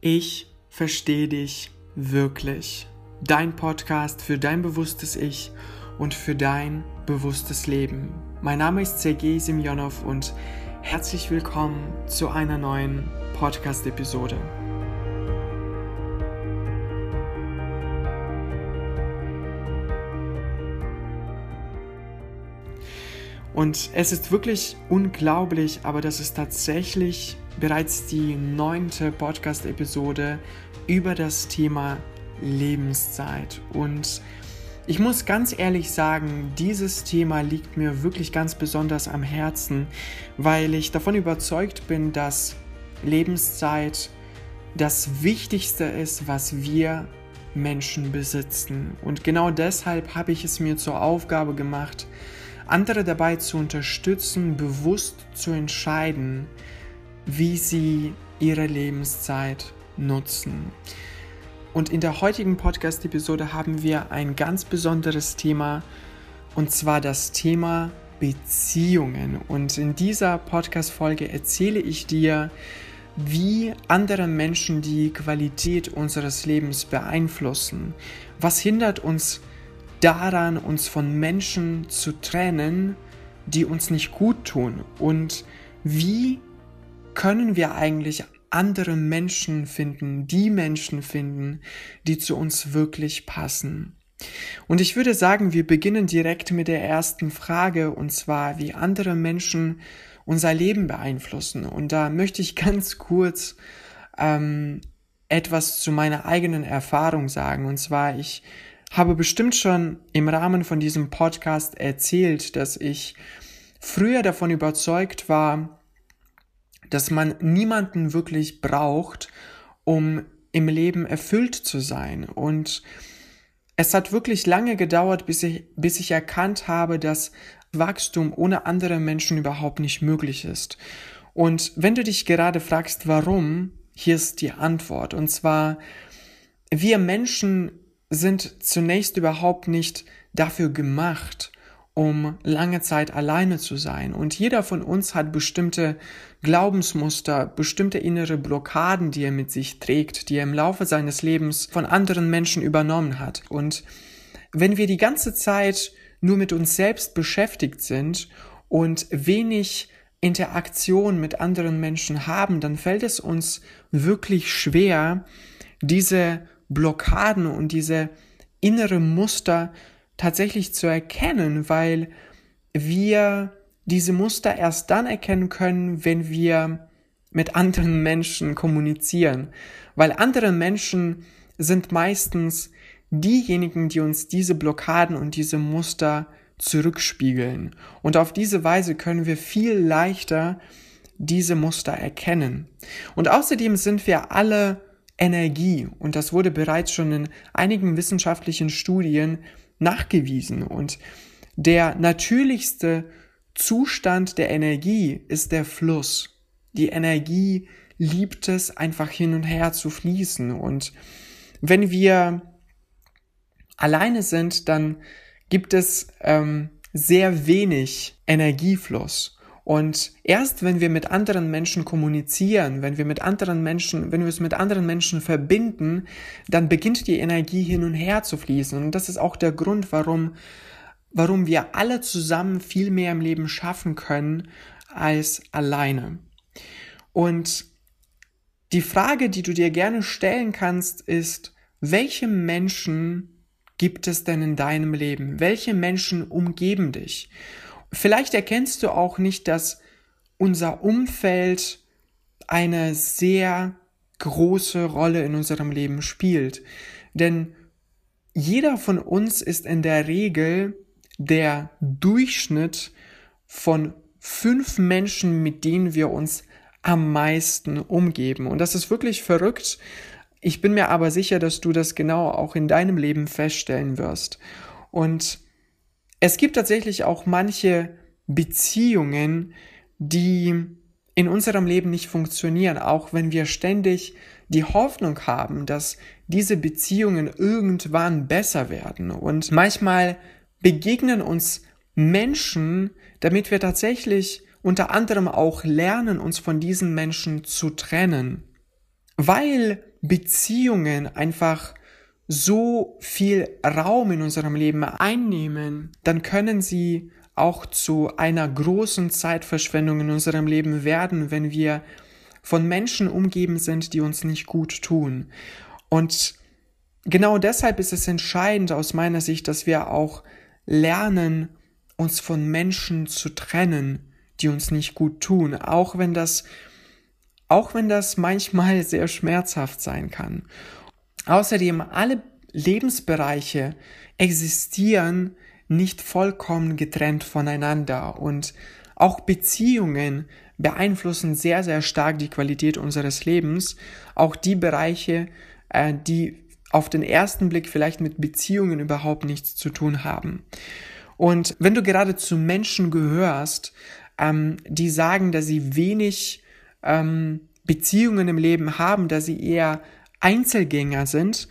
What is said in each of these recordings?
Ich verstehe dich wirklich. Dein Podcast für dein bewusstes Ich und für dein bewusstes Leben. Mein Name ist Sergei Semyonov und herzlich willkommen zu einer neuen Podcast-Episode. Und es ist wirklich unglaublich, aber das ist tatsächlich bereits die neunte Podcast-Episode über das Thema Lebenszeit. Und ich muss ganz ehrlich sagen, dieses Thema liegt mir wirklich ganz besonders am Herzen, weil ich davon überzeugt bin, dass Lebenszeit das Wichtigste ist, was wir Menschen besitzen. Und genau deshalb habe ich es mir zur Aufgabe gemacht, andere dabei zu unterstützen, bewusst zu entscheiden, wie sie ihre Lebenszeit nutzen. Und in der heutigen Podcast-Episode haben wir ein ganz besonderes Thema, und zwar das Thema Beziehungen. Und in dieser Podcast-Folge erzähle ich dir, wie andere Menschen die Qualität unseres Lebens beeinflussen. Was hindert uns daran, uns von Menschen zu trennen, die uns nicht gut tun? Und wie können wir eigentlich andere Menschen finden, die Menschen finden, die zu uns wirklich passen? Und ich würde sagen, wir beginnen direkt mit der ersten Frage, und zwar, wie andere Menschen unser Leben beeinflussen. Und da möchte ich ganz kurz ähm, etwas zu meiner eigenen Erfahrung sagen. Und zwar, ich habe bestimmt schon im Rahmen von diesem Podcast erzählt, dass ich früher davon überzeugt war, dass man niemanden wirklich braucht, um im Leben erfüllt zu sein. Und es hat wirklich lange gedauert, bis ich, bis ich erkannt habe, dass Wachstum ohne andere Menschen überhaupt nicht möglich ist. Und wenn du dich gerade fragst, warum, hier ist die Antwort. Und zwar, wir Menschen sind zunächst überhaupt nicht dafür gemacht, um lange Zeit alleine zu sein. Und jeder von uns hat bestimmte Glaubensmuster, bestimmte innere Blockaden, die er mit sich trägt, die er im Laufe seines Lebens von anderen Menschen übernommen hat. Und wenn wir die ganze Zeit nur mit uns selbst beschäftigt sind und wenig Interaktion mit anderen Menschen haben, dann fällt es uns wirklich schwer, diese Blockaden und diese innere Muster tatsächlich zu erkennen, weil wir diese Muster erst dann erkennen können, wenn wir mit anderen Menschen kommunizieren. Weil andere Menschen sind meistens diejenigen, die uns diese Blockaden und diese Muster zurückspiegeln. Und auf diese Weise können wir viel leichter diese Muster erkennen. Und außerdem sind wir alle Energie. Und das wurde bereits schon in einigen wissenschaftlichen Studien nachgewiesen. Und der natürlichste Zustand der Energie ist der Fluss. Die Energie liebt es, einfach hin und her zu fließen. Und wenn wir alleine sind, dann gibt es ähm, sehr wenig Energiefluss. Und erst wenn wir mit anderen Menschen kommunizieren, wenn wir mit anderen Menschen, wenn wir es mit anderen Menschen verbinden, dann beginnt die Energie hin und her zu fließen. Und das ist auch der Grund, warum, warum wir alle zusammen viel mehr im Leben schaffen können als alleine. Und die Frage, die du dir gerne stellen kannst, ist, welche Menschen gibt es denn in deinem Leben? Welche Menschen umgeben dich? Vielleicht erkennst du auch nicht, dass unser Umfeld eine sehr große Rolle in unserem Leben spielt. Denn jeder von uns ist in der Regel der Durchschnitt von fünf Menschen, mit denen wir uns am meisten umgeben. Und das ist wirklich verrückt. Ich bin mir aber sicher, dass du das genau auch in deinem Leben feststellen wirst. Und es gibt tatsächlich auch manche Beziehungen, die in unserem Leben nicht funktionieren, auch wenn wir ständig die Hoffnung haben, dass diese Beziehungen irgendwann besser werden. Und manchmal begegnen uns Menschen, damit wir tatsächlich unter anderem auch lernen, uns von diesen Menschen zu trennen. Weil Beziehungen einfach so viel Raum in unserem Leben einnehmen, dann können sie auch zu einer großen Zeitverschwendung in unserem Leben werden, wenn wir von Menschen umgeben sind, die uns nicht gut tun. Und genau deshalb ist es entscheidend aus meiner Sicht, dass wir auch lernen, uns von Menschen zu trennen, die uns nicht gut tun, auch wenn das auch wenn das manchmal sehr schmerzhaft sein kann. Außerdem, alle Lebensbereiche existieren nicht vollkommen getrennt voneinander und auch Beziehungen beeinflussen sehr, sehr stark die Qualität unseres Lebens. Auch die Bereiche, äh, die auf den ersten Blick vielleicht mit Beziehungen überhaupt nichts zu tun haben. Und wenn du gerade zu Menschen gehörst, ähm, die sagen, dass sie wenig ähm, Beziehungen im Leben haben, dass sie eher Einzelgänger sind.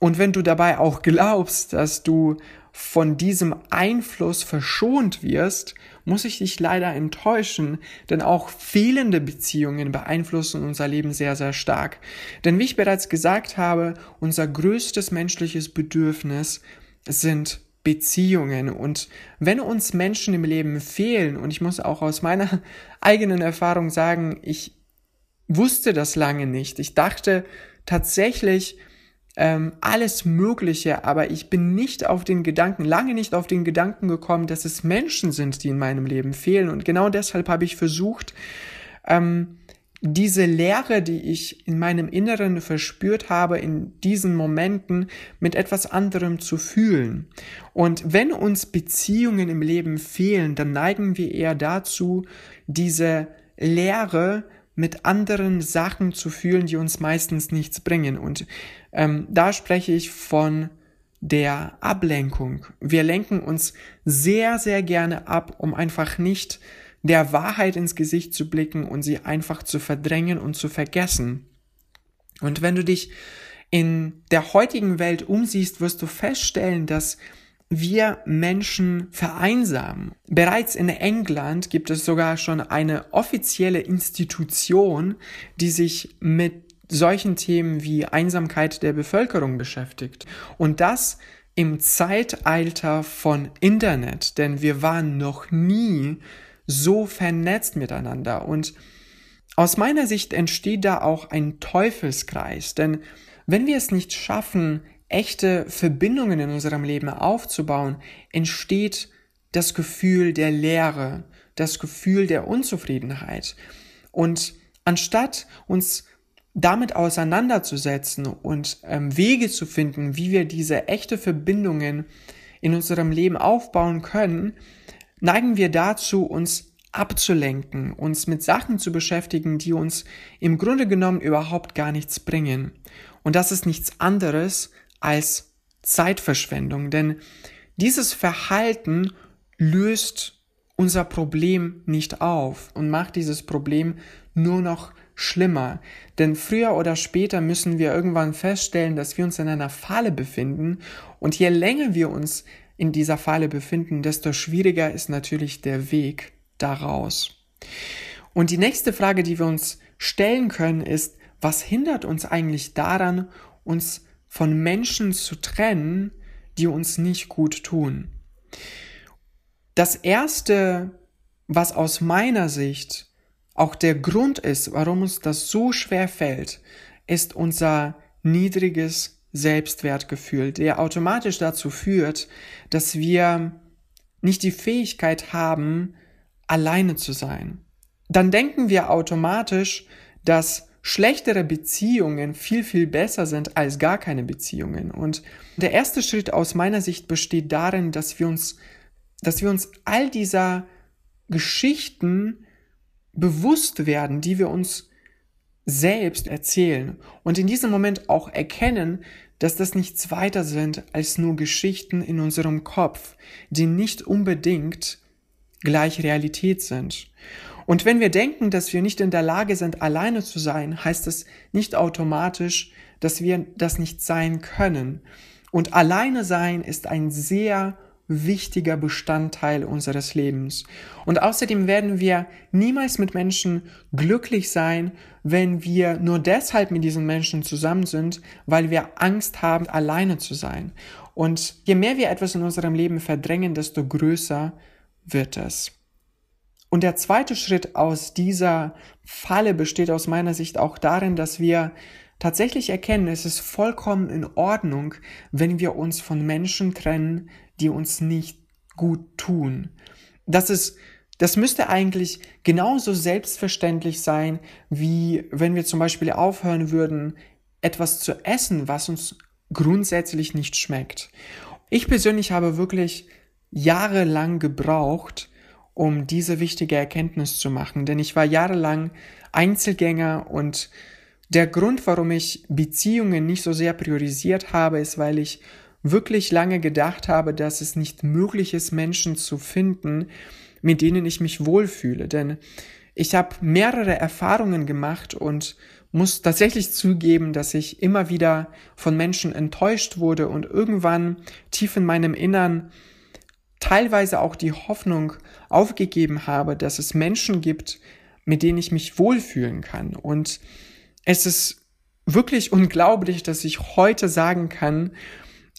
Und wenn du dabei auch glaubst, dass du von diesem Einfluss verschont wirst, muss ich dich leider enttäuschen, denn auch fehlende Beziehungen beeinflussen unser Leben sehr, sehr stark. Denn wie ich bereits gesagt habe, unser größtes menschliches Bedürfnis sind Beziehungen. Und wenn uns Menschen im Leben fehlen, und ich muss auch aus meiner eigenen Erfahrung sagen, ich wusste das lange nicht. Ich dachte tatsächlich ähm, alles Mögliche, aber ich bin nicht auf den Gedanken, lange nicht auf den Gedanken gekommen, dass es Menschen sind, die in meinem Leben fehlen. Und genau deshalb habe ich versucht, ähm, diese Leere, die ich in meinem Inneren verspürt habe, in diesen Momenten mit etwas anderem zu fühlen. Und wenn uns Beziehungen im Leben fehlen, dann neigen wir eher dazu, diese Leere mit anderen Sachen zu fühlen, die uns meistens nichts bringen. Und ähm, da spreche ich von der Ablenkung. Wir lenken uns sehr, sehr gerne ab, um einfach nicht der Wahrheit ins Gesicht zu blicken und sie einfach zu verdrängen und zu vergessen. Und wenn du dich in der heutigen Welt umsiehst, wirst du feststellen, dass wir Menschen vereinsamen. Bereits in England gibt es sogar schon eine offizielle Institution, die sich mit solchen Themen wie Einsamkeit der Bevölkerung beschäftigt. Und das im Zeitalter von Internet, denn wir waren noch nie so vernetzt miteinander. Und aus meiner Sicht entsteht da auch ein Teufelskreis, denn wenn wir es nicht schaffen, echte Verbindungen in unserem Leben aufzubauen, entsteht das Gefühl der Leere, das Gefühl der Unzufriedenheit. Und anstatt uns damit auseinanderzusetzen und ähm, Wege zu finden, wie wir diese echte Verbindungen in unserem Leben aufbauen können, neigen wir dazu, uns abzulenken, uns mit Sachen zu beschäftigen, die uns im Grunde genommen überhaupt gar nichts bringen. Und das ist nichts anderes als Zeitverschwendung, denn dieses Verhalten löst unser Problem nicht auf und macht dieses Problem nur noch schlimmer. Denn früher oder später müssen wir irgendwann feststellen, dass wir uns in einer Falle befinden und je länger wir uns in dieser Falle befinden, desto schwieriger ist natürlich der Weg daraus. Und die nächste Frage, die wir uns stellen können, ist, was hindert uns eigentlich daran, uns von Menschen zu trennen, die uns nicht gut tun. Das Erste, was aus meiner Sicht auch der Grund ist, warum uns das so schwer fällt, ist unser niedriges Selbstwertgefühl, der automatisch dazu führt, dass wir nicht die Fähigkeit haben, alleine zu sein. Dann denken wir automatisch, dass schlechtere Beziehungen viel, viel besser sind als gar keine Beziehungen. Und der erste Schritt aus meiner Sicht besteht darin, dass wir uns, dass wir uns all dieser Geschichten bewusst werden, die wir uns selbst erzählen und in diesem Moment auch erkennen, dass das nichts weiter sind als nur Geschichten in unserem Kopf, die nicht unbedingt gleich Realität sind. Und wenn wir denken, dass wir nicht in der Lage sind, alleine zu sein, heißt es nicht automatisch, dass wir das nicht sein können. Und alleine sein ist ein sehr wichtiger Bestandteil unseres Lebens. Und außerdem werden wir niemals mit Menschen glücklich sein, wenn wir nur deshalb mit diesen Menschen zusammen sind, weil wir Angst haben, alleine zu sein. Und je mehr wir etwas in unserem Leben verdrängen, desto größer wird es. Und der zweite Schritt aus dieser Falle besteht aus meiner Sicht auch darin, dass wir tatsächlich erkennen, es ist vollkommen in Ordnung, wenn wir uns von Menschen trennen, die uns nicht gut tun. Das ist das müsste eigentlich genauso selbstverständlich sein, wie wenn wir zum Beispiel aufhören würden, etwas zu essen, was uns grundsätzlich nicht schmeckt. Ich persönlich habe wirklich jahrelang gebraucht, um diese wichtige Erkenntnis zu machen, denn ich war jahrelang Einzelgänger und der Grund, warum ich Beziehungen nicht so sehr priorisiert habe, ist, weil ich wirklich lange gedacht habe, dass es nicht möglich ist, Menschen zu finden, mit denen ich mich wohlfühle. Denn ich habe mehrere Erfahrungen gemacht und muss tatsächlich zugeben, dass ich immer wieder von Menschen enttäuscht wurde und irgendwann tief in meinem Innern teilweise auch die Hoffnung aufgegeben habe, dass es Menschen gibt, mit denen ich mich wohlfühlen kann. Und es ist wirklich unglaublich, dass ich heute sagen kann,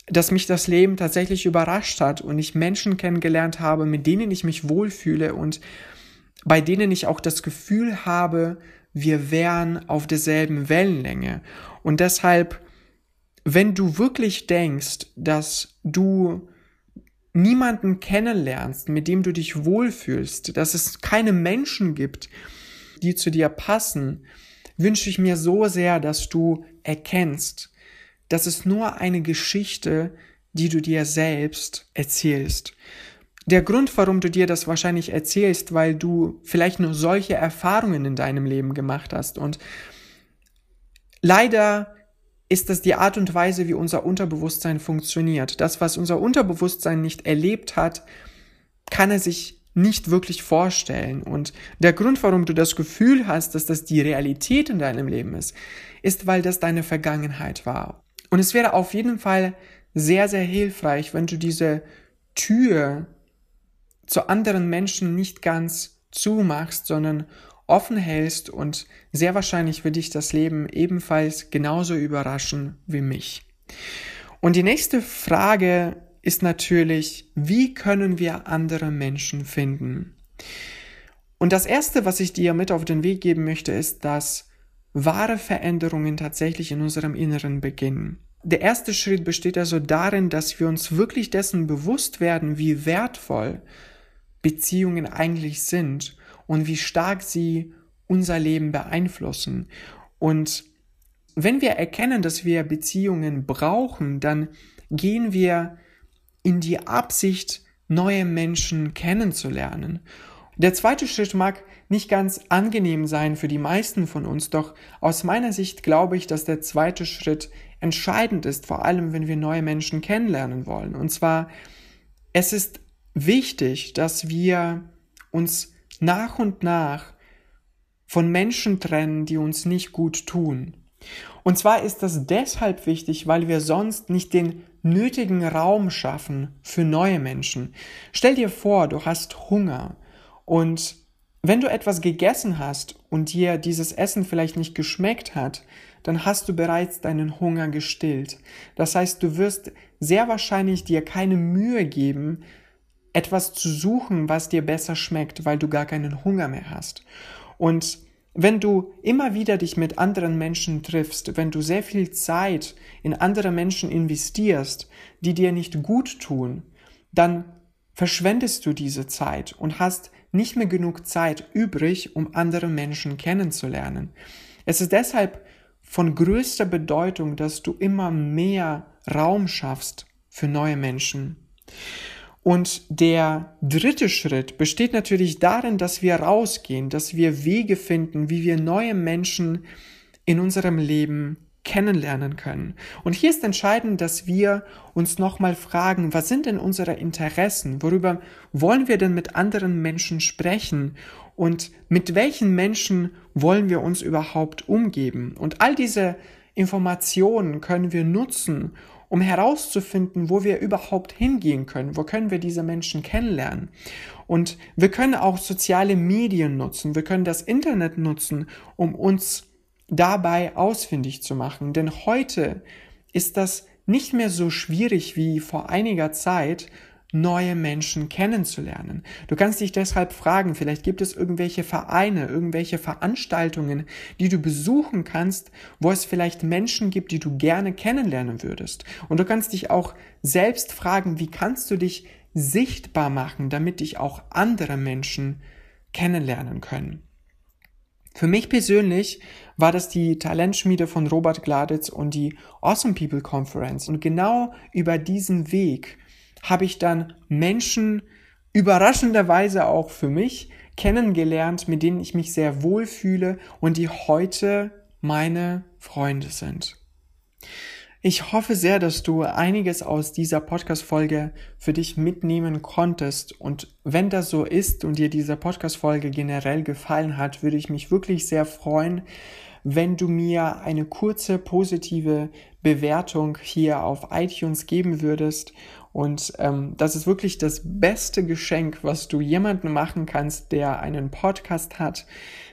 dass mich das Leben tatsächlich überrascht hat und ich Menschen kennengelernt habe, mit denen ich mich wohlfühle und bei denen ich auch das Gefühl habe, wir wären auf derselben Wellenlänge. Und deshalb, wenn du wirklich denkst, dass du niemanden kennenlernst, mit dem du dich wohlfühlst, dass es keine Menschen gibt, die zu dir passen, wünsche ich mir so sehr, dass du erkennst, dass es nur eine Geschichte, die du dir selbst erzählst. Der Grund, warum du dir das wahrscheinlich erzählst, weil du vielleicht nur solche Erfahrungen in deinem Leben gemacht hast. Und leider ist das die Art und Weise, wie unser Unterbewusstsein funktioniert. Das, was unser Unterbewusstsein nicht erlebt hat, kann er sich nicht wirklich vorstellen. Und der Grund, warum du das Gefühl hast, dass das die Realität in deinem Leben ist, ist, weil das deine Vergangenheit war. Und es wäre auf jeden Fall sehr, sehr hilfreich, wenn du diese Tür zu anderen Menschen nicht ganz zumachst, sondern offen hältst und sehr wahrscheinlich wird dich das Leben ebenfalls genauso überraschen wie mich. Und die nächste Frage ist natürlich, wie können wir andere Menschen finden? Und das Erste, was ich dir mit auf den Weg geben möchte, ist, dass wahre Veränderungen tatsächlich in unserem Inneren beginnen. Der erste Schritt besteht also darin, dass wir uns wirklich dessen bewusst werden, wie wertvoll Beziehungen eigentlich sind und wie stark sie unser Leben beeinflussen. Und wenn wir erkennen, dass wir Beziehungen brauchen, dann gehen wir in die Absicht, neue Menschen kennenzulernen. Der zweite Schritt mag nicht ganz angenehm sein für die meisten von uns, doch aus meiner Sicht glaube ich, dass der zweite Schritt entscheidend ist, vor allem wenn wir neue Menschen kennenlernen wollen. Und zwar, es ist wichtig, dass wir uns nach und nach von Menschen trennen, die uns nicht gut tun. Und zwar ist das deshalb wichtig, weil wir sonst nicht den nötigen Raum schaffen für neue Menschen. Stell dir vor, du hast Hunger und wenn du etwas gegessen hast und dir dieses Essen vielleicht nicht geschmeckt hat, dann hast du bereits deinen Hunger gestillt. Das heißt, du wirst sehr wahrscheinlich dir keine Mühe geben, etwas zu suchen, was dir besser schmeckt, weil du gar keinen Hunger mehr hast. Und wenn du immer wieder dich mit anderen Menschen triffst, wenn du sehr viel Zeit in andere Menschen investierst, die dir nicht gut tun, dann verschwendest du diese Zeit und hast nicht mehr genug Zeit übrig, um andere Menschen kennenzulernen. Es ist deshalb von größter Bedeutung, dass du immer mehr Raum schaffst für neue Menschen. Und der dritte Schritt besteht natürlich darin, dass wir rausgehen, dass wir Wege finden, wie wir neue Menschen in unserem Leben kennenlernen können. Und hier ist entscheidend, dass wir uns nochmal fragen, was sind denn unsere Interessen? Worüber wollen wir denn mit anderen Menschen sprechen? Und mit welchen Menschen wollen wir uns überhaupt umgeben? Und all diese Informationen können wir nutzen, um herauszufinden, wo wir überhaupt hingehen können, wo können wir diese Menschen kennenlernen. Und wir können auch soziale Medien nutzen, wir können das Internet nutzen, um uns dabei ausfindig zu machen. Denn heute ist das nicht mehr so schwierig wie vor einiger Zeit, neue Menschen kennenzulernen. Du kannst dich deshalb fragen, vielleicht gibt es irgendwelche Vereine, irgendwelche Veranstaltungen, die du besuchen kannst, wo es vielleicht Menschen gibt, die du gerne kennenlernen würdest. Und du kannst dich auch selbst fragen, wie kannst du dich sichtbar machen, damit dich auch andere Menschen kennenlernen können. Für mich persönlich war das die Talentschmiede von Robert Gladitz und die Awesome People Conference. Und genau über diesen Weg habe ich dann Menschen überraschenderweise auch für mich kennengelernt, mit denen ich mich sehr wohl fühle und die heute meine Freunde sind. Ich hoffe sehr, dass du einiges aus dieser Podcast-Folge für dich mitnehmen konntest. Und wenn das so ist und dir diese Podcast-Folge generell gefallen hat, würde ich mich wirklich sehr freuen, wenn du mir eine kurze positive Bewertung hier auf iTunes geben würdest. Und ähm, das ist wirklich das beste Geschenk, was du jemandem machen kannst, der einen Podcast hat.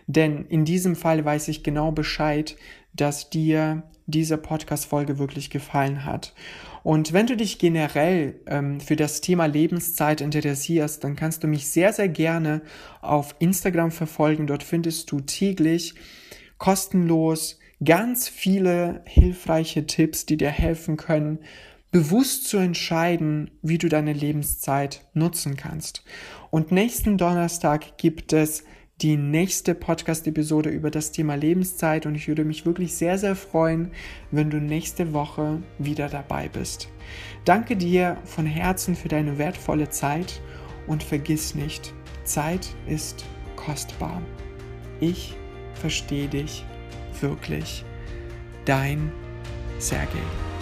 Denn in diesem Fall weiß ich genau Bescheid, dass dir diese Podcast-Folge wirklich gefallen hat. Und wenn du dich generell ähm, für das Thema Lebenszeit interessierst, dann kannst du mich sehr, sehr gerne auf Instagram verfolgen. Dort findest du täglich kostenlos ganz viele hilfreiche Tipps, die dir helfen können, bewusst zu entscheiden, wie du deine Lebenszeit nutzen kannst. Und nächsten Donnerstag gibt es die nächste Podcast-Episode über das Thema Lebenszeit und ich würde mich wirklich sehr, sehr freuen, wenn du nächste Woche wieder dabei bist. Danke dir von Herzen für deine wertvolle Zeit und vergiss nicht, Zeit ist kostbar. Ich verstehe dich wirklich. Dein Sergei.